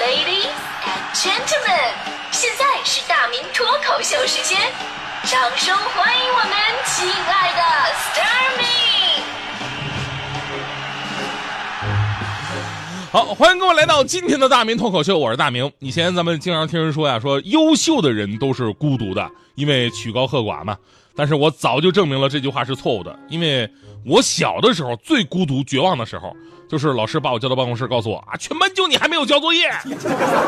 Ladies and gentlemen，现在是大明脱口秀时间，掌声欢迎我们亲爱的 Starmy。好，欢迎各位来到今天的大明脱口秀，我是大明。以前咱们经常听人说呀，说优秀的人都是孤独的，因为曲高和寡嘛。但是我早就证明了这句话是错误的，因为我小的时候最孤独、绝望的时候，就是老师把我叫到办公室，告诉我啊，全班就你还没有交作业。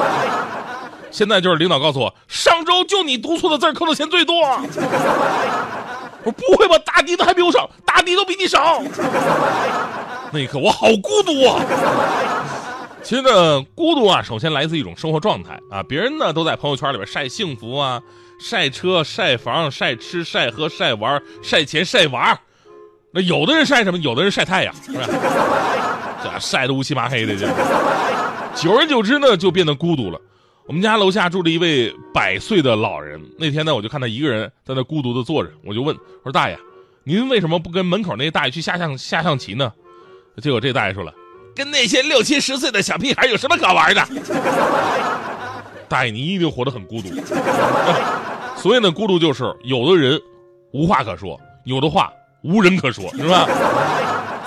现在就是领导告诉我，上周就你读错的字儿扣的钱最多。我不会吧，大迪都还比我少，大迪都比你少。那一刻我好孤独啊。其实呢，孤独啊，首先来自一种生活状态啊，别人呢都在朋友圈里边晒幸福啊。晒车、晒房、晒吃、晒喝、晒玩、晒钱、晒娃那有的人晒什么？有的人晒太阳，是吧？这晒得乌漆麻黑的，这久而久之呢，就变得孤独了。我们家楼下住着一位百岁的老人，那天呢，我就看他一个人在那孤独的坐着，我就问我说：“大爷，您为什么不跟门口那大爷去下象下象棋呢？”结果这大爷说了：“跟那些六七十岁的小屁孩有什么可玩的？” 大爷，你一定活得很孤独。所以呢孤独，就是有的人无话可说，有的话无人可说，是吧？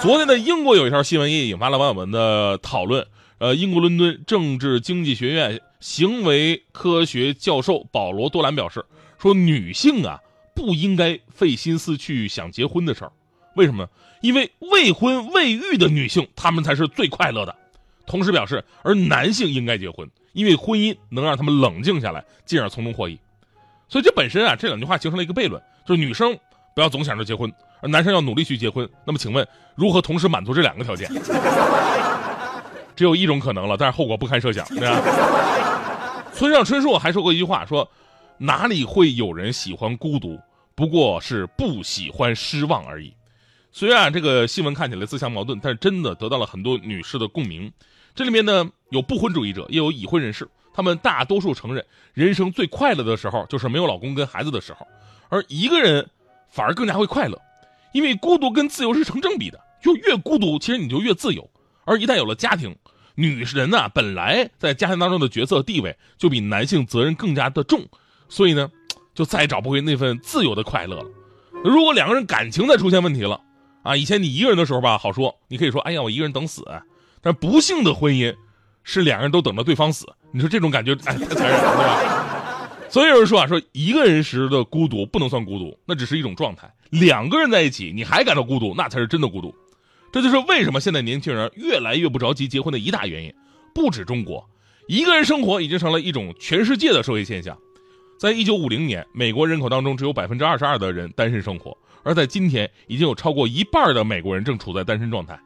昨天的英国有一条新闻也引发了网友们的讨论。呃，英国伦敦政治经济学院行为科学教授保罗多兰表示，说女性啊不应该费心思去想结婚的事儿。为什么呢？因为未婚未育的女性，她们才是最快乐的。同时表示，而男性应该结婚。因为婚姻能让他们冷静下来，进而从中获益，所以这本身啊，这两句话形成了一个悖论，就是女生不要总想着结婚，而男生要努力去结婚。那么请问，如何同时满足这两个条件？只有一种可能了，但是后果不堪设想，对吧？村上春树还说过一句话，说哪里会有人喜欢孤独，不过是不喜欢失望而已。虽然这个新闻看起来自相矛盾，但是真的得到了很多女士的共鸣。这里面呢有不婚主义者，也有已婚人士，他们大多数承认，人生最快乐的时候就是没有老公跟孩子的时候，而一个人反而更加会快乐，因为孤独跟自由是成正比的，就越孤独，其实你就越自由。而一旦有了家庭，女人呐本来在家庭当中的角色地位就比男性责任更加的重，所以呢，就再也找不回那份自由的快乐了。如果两个人感情再出现问题了，啊，以前你一个人的时候吧，好说，你可以说，哎呀，我一个人等死。但不幸的婚姻，是两个人都等着对方死。你说这种感觉，哎，太残忍了，对吧？所以有人说啊，说一个人时的孤独不能算孤独，那只是一种状态。两个人在一起，你还感到孤独，那才是真的孤独。这就是为什么现在年轻人越来越不着急结婚的一大原因。不止中国，一个人生活已经成了一种全世界的社会现象。在一九五零年，美国人口当中只有百分之二十二的人单身生活，而在今天，已经有超过一半的美国人正处在单身状态。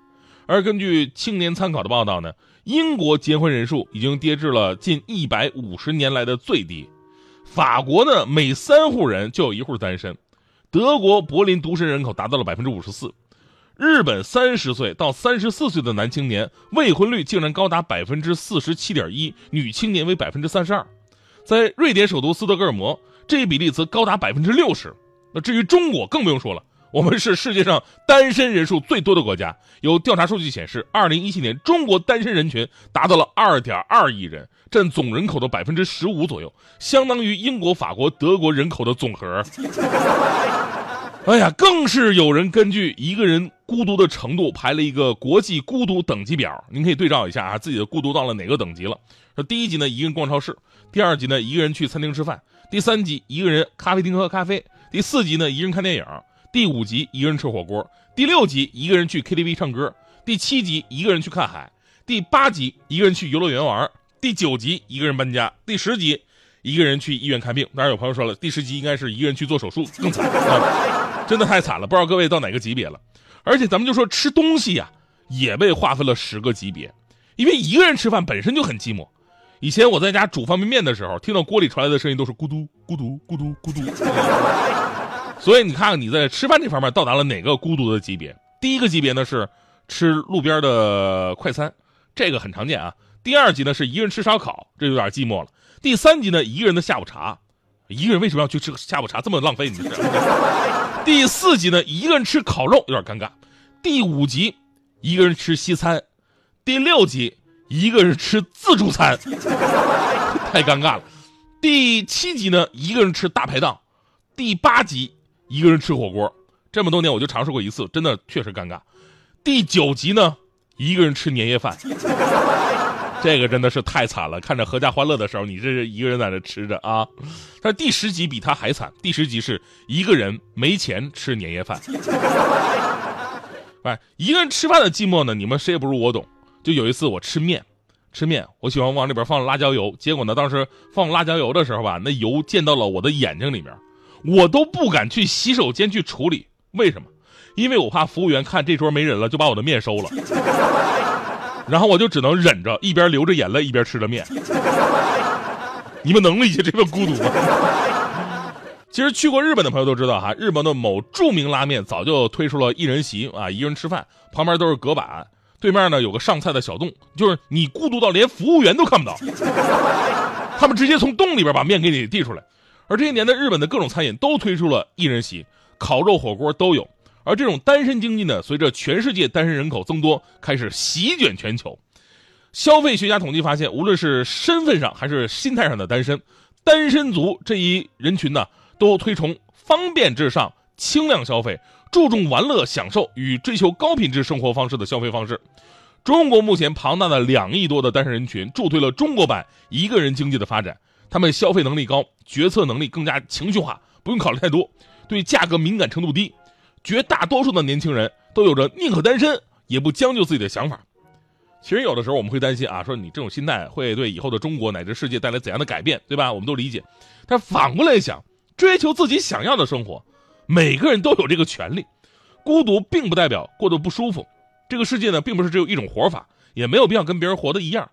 而根据青年参考的报道呢，英国结婚人数已经跌至了近一百五十年来的最低。法国呢，每三户人就有一户单身。德国柏林独身人口达到了百分之五十四。日本三十岁到三十四岁的男青年未婚率竟然高达百分之四十七点一，女青年为百分之三十二。在瑞典首都斯德哥尔摩，这一比例则高达百分之六十。那至于中国，更不用说了。我们是世界上单身人数最多的国家。有调查数据显示，二零一七年中国单身人群达到了二点二亿人，占总人口的百分之十五左右，相当于英国、法国、德国人口的总和。哎呀，更是有人根据一个人孤独的程度排了一个国际孤独等级表，您可以对照一下啊，自己的孤独到了哪个等级了？说第一级呢，一个人逛超市；第二级呢，一个人去餐厅吃饭；第三级，一个人咖啡厅喝咖啡；第四级呢，一个人看电影。第五集一个人吃火锅，第六集一个人去 KTV 唱歌，第七集一个人去看海，第八集一个人去游乐园玩，第九集一个人搬家，第十集一个人去医院看病。当然有朋友说了，第十集应该是一个人去做手术，更惨，真的太惨了。不知道各位到哪个级别了？而且咱们就说吃东西呀，也被划分了十个级别，因为一个人吃饭本身就很寂寞。以前我在家煮方便面的时候，听到锅里传来的声音都是咕嘟咕嘟咕嘟咕嘟。所以你看看你在吃饭这方面到达了哪个孤独的级别？第一个级别呢是吃路边的快餐，这个很常见啊。第二级呢是一个人吃烧烤，这有点寂寞了。第三级呢一个人的下午茶，一个人为什么要去吃下午茶这么浪费？你知道第四级呢一个人吃烤肉有点尴尬。第五级一个人吃西餐。第六级一个人吃自助餐，太尴尬了。第七集呢，一个人吃大排档；第八集一个人吃火锅。这么多年我就尝试过一次，真的确实尴尬。第九集呢，一个人吃年夜饭，这个真的是太惨了。看着阖家欢乐的时候，你这是一个人在那吃着啊。但是第十集比他还惨，第十集是一个人没钱吃年夜饭。哎，一个人吃饭的寂寞呢，你们谁也不如我懂。就有一次我吃面。吃面，我喜欢往里边放辣椒油。结果呢，当时放辣椒油的时候吧，那油溅到了我的眼睛里面，我都不敢去洗手间去处理。为什么？因为我怕服务员看这桌没人了，就把我的面收了。然后我就只能忍着，一边流着眼泪，一边吃着面。你们能理解这份孤独吗？其实去过日本的朋友都知道哈，日本的某著名拉面早就推出了一人席啊，一个人吃饭，旁边都是隔板。对面呢有个上菜的小洞，就是你孤独到连服务员都看不到，他们直接从洞里边把面给你递出来。而这些年的日本的各种餐饮都推出了一人席，烤肉、火锅都有。而这种单身经济呢，随着全世界单身人口增多，开始席卷全球。消费学家统计发现，无论是身份上还是心态上的单身，单身族这一人群呢，都推崇方便至上、轻量消费。注重玩乐、享受与追求高品质生活方式的消费方式。中国目前庞大的两亿多的单身人群，助推了中国版一个人经济的发展。他们消费能力高，决策能力更加情绪化，不用考虑太多，对价格敏感程度低。绝大多数的年轻人都有着宁可单身也不将就自己的想法。其实有的时候我们会担心啊，说你这种心态会对以后的中国乃至世界带来怎样的改变，对吧？我们都理解。但反过来想，追求自己想要的生活。每个人都有这个权利，孤独并不代表过得不舒服。这个世界呢，并不是只有一种活法，也没有必要跟别人活的一样。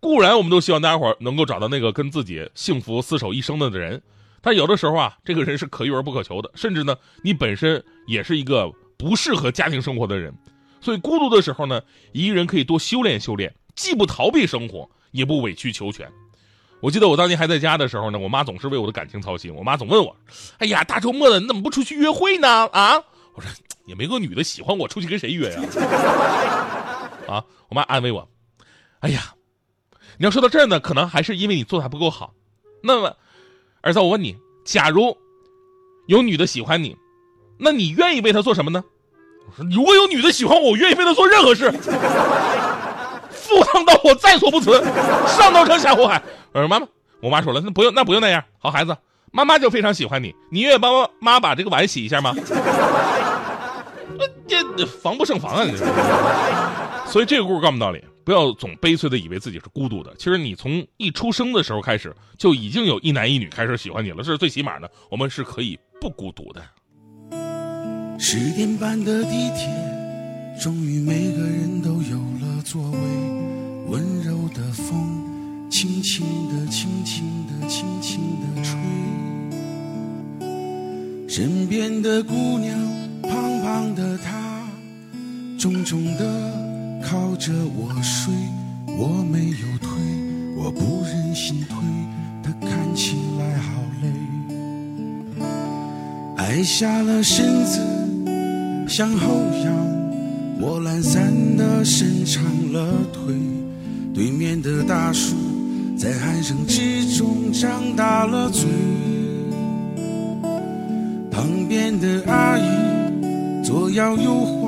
固然，我们都希望大家伙能够找到那个跟自己幸福厮守一生的人，但有的时候啊，这个人是可遇而不可求的，甚至呢，你本身也是一个不适合家庭生活的人。所以，孤独的时候呢，一个人可以多修炼修炼，既不逃避生活，也不委曲求全。我记得我当年还在家的时候呢，我妈总是为我的感情操心。我妈总问我：“哎呀，大周末的你怎么不出去约会呢？”啊，我说 也没个女的喜欢我，出去跟谁约呀？啊，我妈安慰我：“哎呀，你要说到这儿呢，可能还是因为你做的还不够好。那么，儿子，我问你，假如有女的喜欢你，那你愿意为她做什么呢？”我说：“如果有女的喜欢我，我愿意为她做任何事。”赴汤蹈火在所不辞，上刀山下火海。我说妈妈，我妈说了，那不用，那不用那样。好孩子，妈妈就非常喜欢你，你愿意帮妈妈把这个碗洗一下吗？这防不胜防啊！所以这个故事告诉我们道理：不要总悲催的以为自己是孤独的。其实你从一出生的时候开始，就已经有一男一女开始喜欢你了。这是最起码的，我们是可以不孤独的。十点半的地铁，终于每个人都有了座位。温柔的风，轻轻地、轻轻地、轻轻地吹。身边的姑娘，胖胖的她，重重的靠着我睡。我没有推，我不忍心推，她看起来好累。矮下了身子，向后仰，我懒散地伸长了腿。对面的大叔在鼾声之中张大了嘴，旁边的阿姨左摇右晃，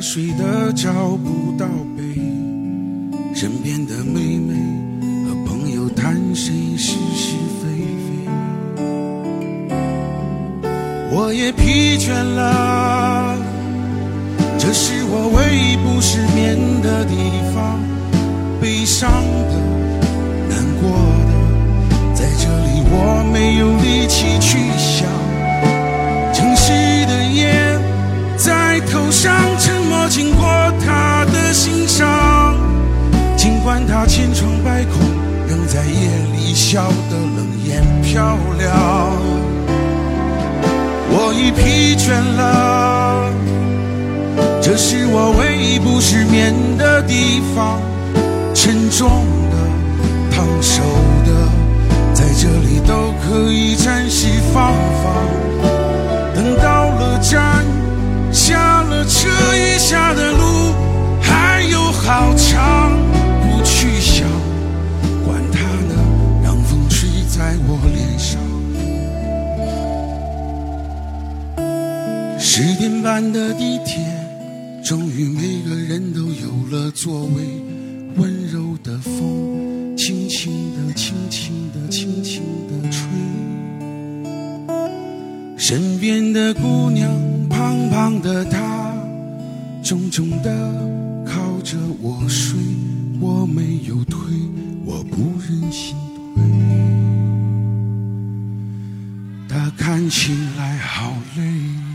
睡得找不到北。身边的妹妹和朋友谈谁是是非非，我也疲倦了，这是我唯一不失眠的地方。悲伤的、难过的，在这里我没有力气去在头上沉默，经过他的心上。尽管他千疮百孔，仍在夜里笑得冷眼漂亮。我已疲倦了，这是我唯一不失眠的地方。沉重的、烫手的，在这里都可以暂时放放。下的路还有好长不去想管他呢让风吹在我脸上。十点半的地铁终于每个人都有了座位温柔的风轻轻的轻轻的轻轻的吹。身边的姑娘胖胖的她重重的靠着我睡。我没有退，我不忍心退，他看起来好累。